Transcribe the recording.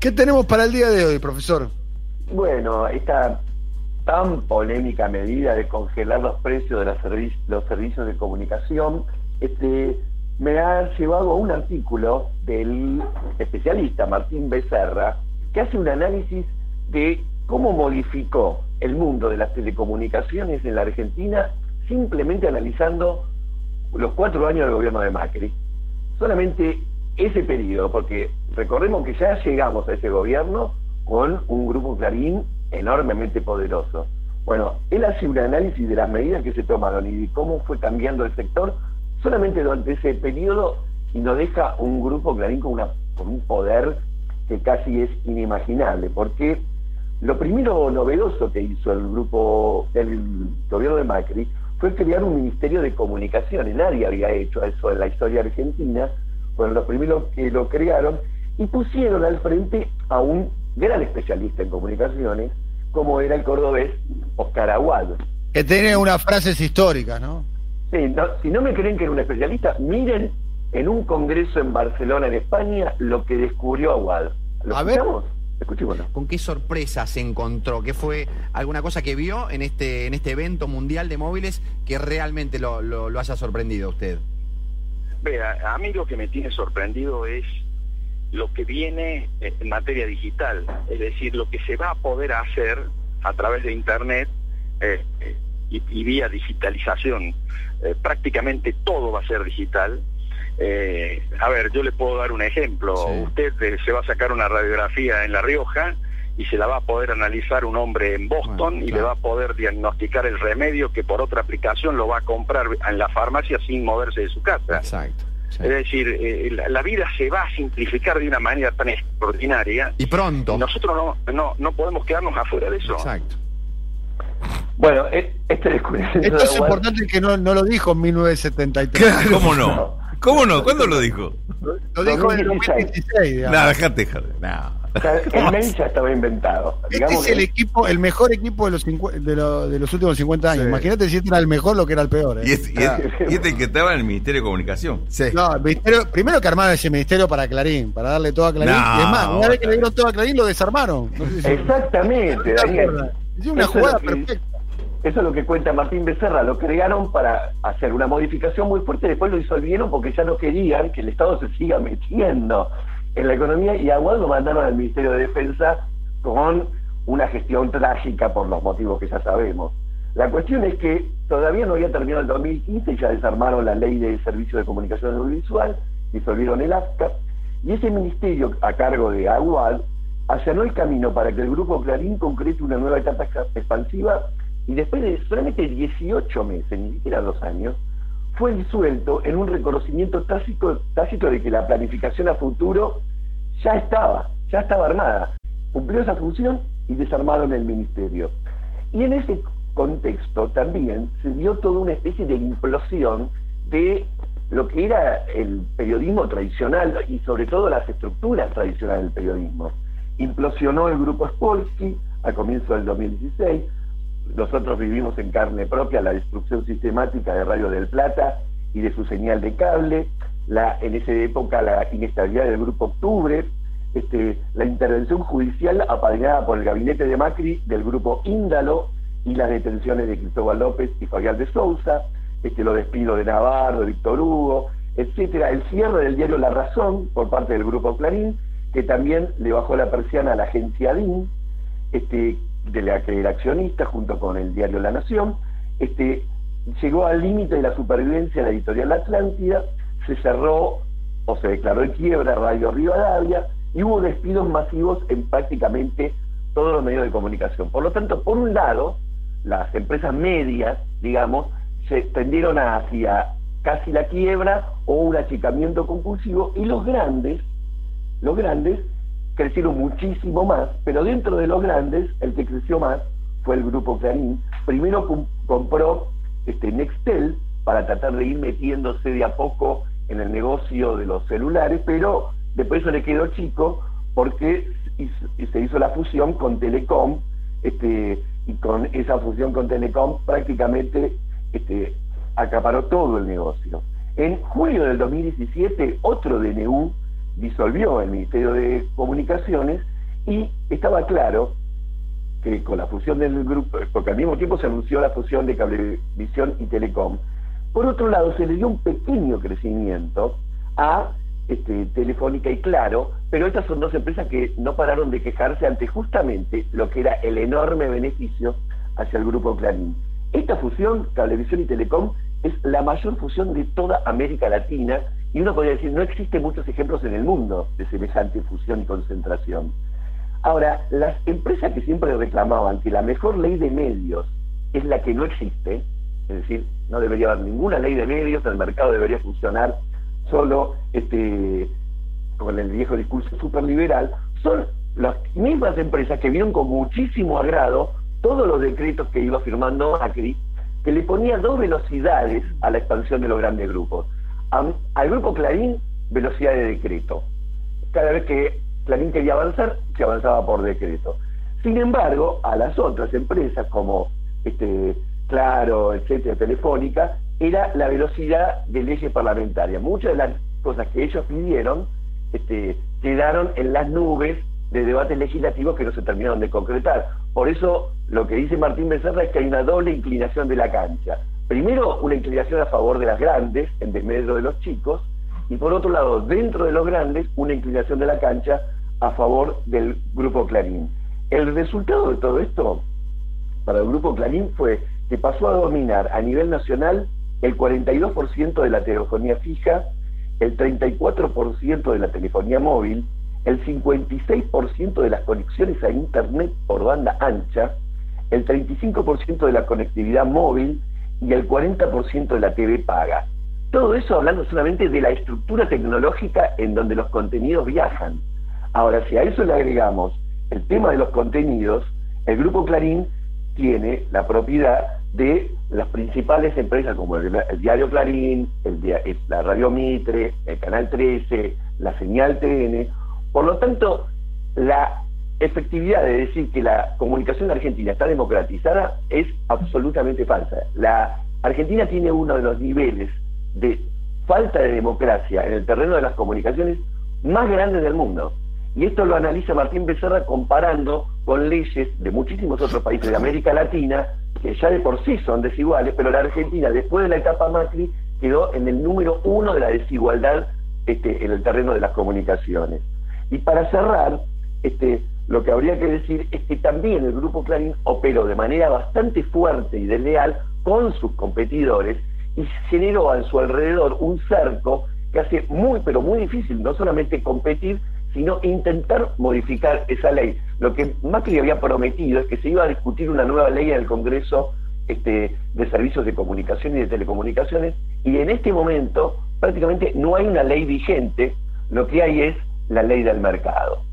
¿Qué tenemos para el día de hoy, profesor? Bueno, esta tan polémica medida de congelar los precios de los, servicios de comunicación, este, me ha llevado a un artículo del especialista Martín Becerra, que hace un análisis de cómo modificó el mundo de las telecomunicaciones en la Argentina simplemente analizando los cuatro años del gobierno de Macri. Solamente ese periodo, porque recordemos que ya llegamos a ese gobierno con un grupo Clarín enormemente poderoso. Bueno, él hace un análisis de las medidas que se tomaron y de cómo fue cambiando el sector solamente durante ese periodo y nos deja un grupo Clarín con, una, con un poder que casi es inimaginable, porque lo primero novedoso que hizo el grupo del gobierno de Macri fue crear un ministerio de comunicaciones. Nadie había hecho eso en la historia argentina. Fueron los primeros que lo crearon y pusieron al frente a un gran especialista en comunicaciones, como era el cordobés Oscar Aguado. Que tiene unas frases históricas, ¿no? Sí, si no me creen que era un especialista, miren en un congreso en Barcelona, en España, lo que descubrió Aguado. ¿Lo a escuchamos? ¿Con qué sorpresa se encontró? ¿Qué fue alguna cosa que vio en este, en este evento mundial de móviles que realmente lo, lo, haya sorprendido a usted? Vea, a mí lo que me tiene sorprendido es lo que viene en materia digital, es decir, lo que se va a poder hacer a través de Internet eh, y, vía digitalización. Eh, prácticamente todo va a ser digital eh, a ver, yo le puedo dar un ejemplo. Usted se va a sacar una radiografía en La Rioja y se la va a poder analizar un hombre en Boston y le va a poder diagnosticar el remedio que por otra aplicación lo va a comprar en la farmacia sin moverse de su casa. Exacto. Es decir, eh, la, vida se va a simplificar de una manera tan extraordinaria. Y pronto. nosotros no, no, no podemos quedarnos afuera de eso. Exacto. Bueno, este Esto es importante que no, no lo dijo en 1973. ¿Cómo no? ¿Cómo no? ¿Cuándo lo dijo? Lo dijo en 2016. No, no. el mail ya estaba inventado. Este es el equipo, el mejor equipo de los, de, los últimos 50 años. Imagínate si este era el mejor, lo que era el peor. ¿eh? Y, este, que estaba en el Ministerio de Comunicación. Sí. No, primero que armaron ese ministerio para Clarín, para darle todo a Clarín. y es más, una vez que le dieron todo a Clarín, lo desarmaron. Exactamente, Daniel. Es una jugada perfecta. Eso es lo que cuenta Martín Becerra, lo crearon para hacer una modificación muy fuerte, después lo disolvieron porque ya no querían que el Estado se siga metiendo en la economía y a lo mandaron al Ministerio de Defensa con una gestión trágica por los motivos que ya sabemos. La cuestión es que todavía no había terminado el 2015 y ya desarmaron la ley de servicio de comunicación audiovisual, disolvieron el AFCA, y ese ministerio a cargo de Aguad allanó el camino para que el Grupo Clarín concrete una nueva etapa expansiva y después de solamente 18 meses, ni siquiera dos años, fue disuelto en un reconocimiento tácito, de que la planificación a futuro ya estaba, ya estaba armada. Cumplió esa función y desarmaron el ministerio. Y en ese contexto también se dio toda una especie de implosión de lo que era el periodismo tradicional y sobre todo las estructuras tradicionales del periodismo. Implosionó el grupo Spolsky a comienzos del 2016, nosotros vivimos en carne propia la destrucción sistemática de Radio del Plata y de su señal de cable, la, en esa época la inestabilidad del Grupo Octubre, este, la intervención judicial apadrinada por el gabinete de Macri del Grupo Índalo y las detenciones de Cristóbal López y Fabián de Sousa, este, los despidos de Navarro, de Víctor Hugo, etcétera, el cierre del diario La Razón por parte del Grupo Clarín, que también le bajó la persiana a la agencia DIN, este, de la que era accionista junto con el diario La Nación, este, llegó al límite de la supervivencia la editorial Atlántida, se cerró o se declaró en quiebra Radio Rivadavia y hubo despidos masivos en prácticamente todos los medios de comunicación. Por lo tanto, por un lado, las empresas medias, digamos, se tendieron hacia casi la quiebra o un achicamiento compulsivo y los grandes, los grandes crecieron muchísimo más, pero dentro de los grandes, el que creció más fue el grupo Clarín. Primero compró este, Nextel para tratar de ir metiéndose de a poco en el negocio de los celulares, pero después eso le quedó chico porque se hizo la fusión con Telecom, este, y con esa fusión con Telecom prácticamente este, acaparó todo el negocio. En julio del 2017, otro DNU disolvió el Ministerio de Comunicaciones y estaba claro que con la fusión del grupo, porque al mismo tiempo se anunció la fusión de Cablevisión y Telecom, por otro lado se le dio un pequeño crecimiento a este, Telefónica y Claro, pero estas son dos empresas que no pararon de quejarse ante justamente lo que era el enorme beneficio hacia el grupo Clarín. Esta fusión, Cablevisión y Telecom, es la mayor fusión de toda América Latina y uno podría decir, no existen muchos ejemplos en el mundo de semejante fusión y concentración. Ahora, las empresas que siempre reclamaban que la mejor ley de medios es la que no existe, es decir, no debería haber ninguna ley de medios, el mercado debería funcionar solo este, con el viejo discurso superliberal, son las mismas empresas que vieron con muchísimo agrado todos los decretos que iba firmando Macri, que le ponía dos velocidades a la expansión de los grandes grupos. Al grupo Clarín, velocidad de decreto. Cada vez que Clarín quería avanzar, se avanzaba por decreto. Sin embargo, a las otras empresas como este, Claro, etcétera, Telefónica, era la velocidad de leyes parlamentarias. Muchas de las cosas que ellos pidieron este, quedaron en las nubes de debates legislativos que no se terminaron de concretar. Por eso lo que dice Martín Becerra es que hay una doble inclinación de la cancha. Primero, una inclinación a favor de las grandes, en desmedro de los chicos, y por otro lado, dentro de los grandes, una inclinación de la cancha a favor del grupo Clarín. El resultado de todo esto para el grupo Clarín fue que pasó a dominar a nivel nacional el 42% de la telefonía fija, el 34% de la telefonía móvil, el 56% de las conexiones a Internet por banda ancha, el 35% de la conectividad móvil y el 40% de la TV paga. Todo eso hablando solamente de la estructura tecnológica en donde los contenidos viajan. Ahora, si a eso le agregamos el tema de los contenidos, el Grupo Clarín tiene la propiedad de las principales empresas como el, diario Clarín, el, la Radio Mitre, el Canal 13, la señal TN. Por lo tanto, la efectividad de decir que la comunicación argentina está democratizada es absolutamente falsa. La Argentina tiene uno de los niveles de falta de democracia en el terreno de las comunicaciones más grandes del mundo. Y esto lo analiza Martín Becerra comparando con leyes de muchísimos otros países de América Latina, que ya de por sí son desiguales, pero la Argentina, después de la etapa Macri, quedó en el número uno de la desigualdad este, en el terreno de las comunicaciones. Y para cerrar, este, lo que habría que decir es que también el Grupo Clarín operó de manera bastante fuerte y desleal con sus competidores y generó a su alrededor un cerco que hace muy, pero muy difícil no solamente competir, sino intentar modificar esa ley. Lo que Macri había prometido es que se iba a discutir una nueva ley en el Congreso este, de Servicios de Comunicación y de Telecomunicaciones, y en este momento prácticamente no hay una ley vigente, lo que hay es la ley del mercado.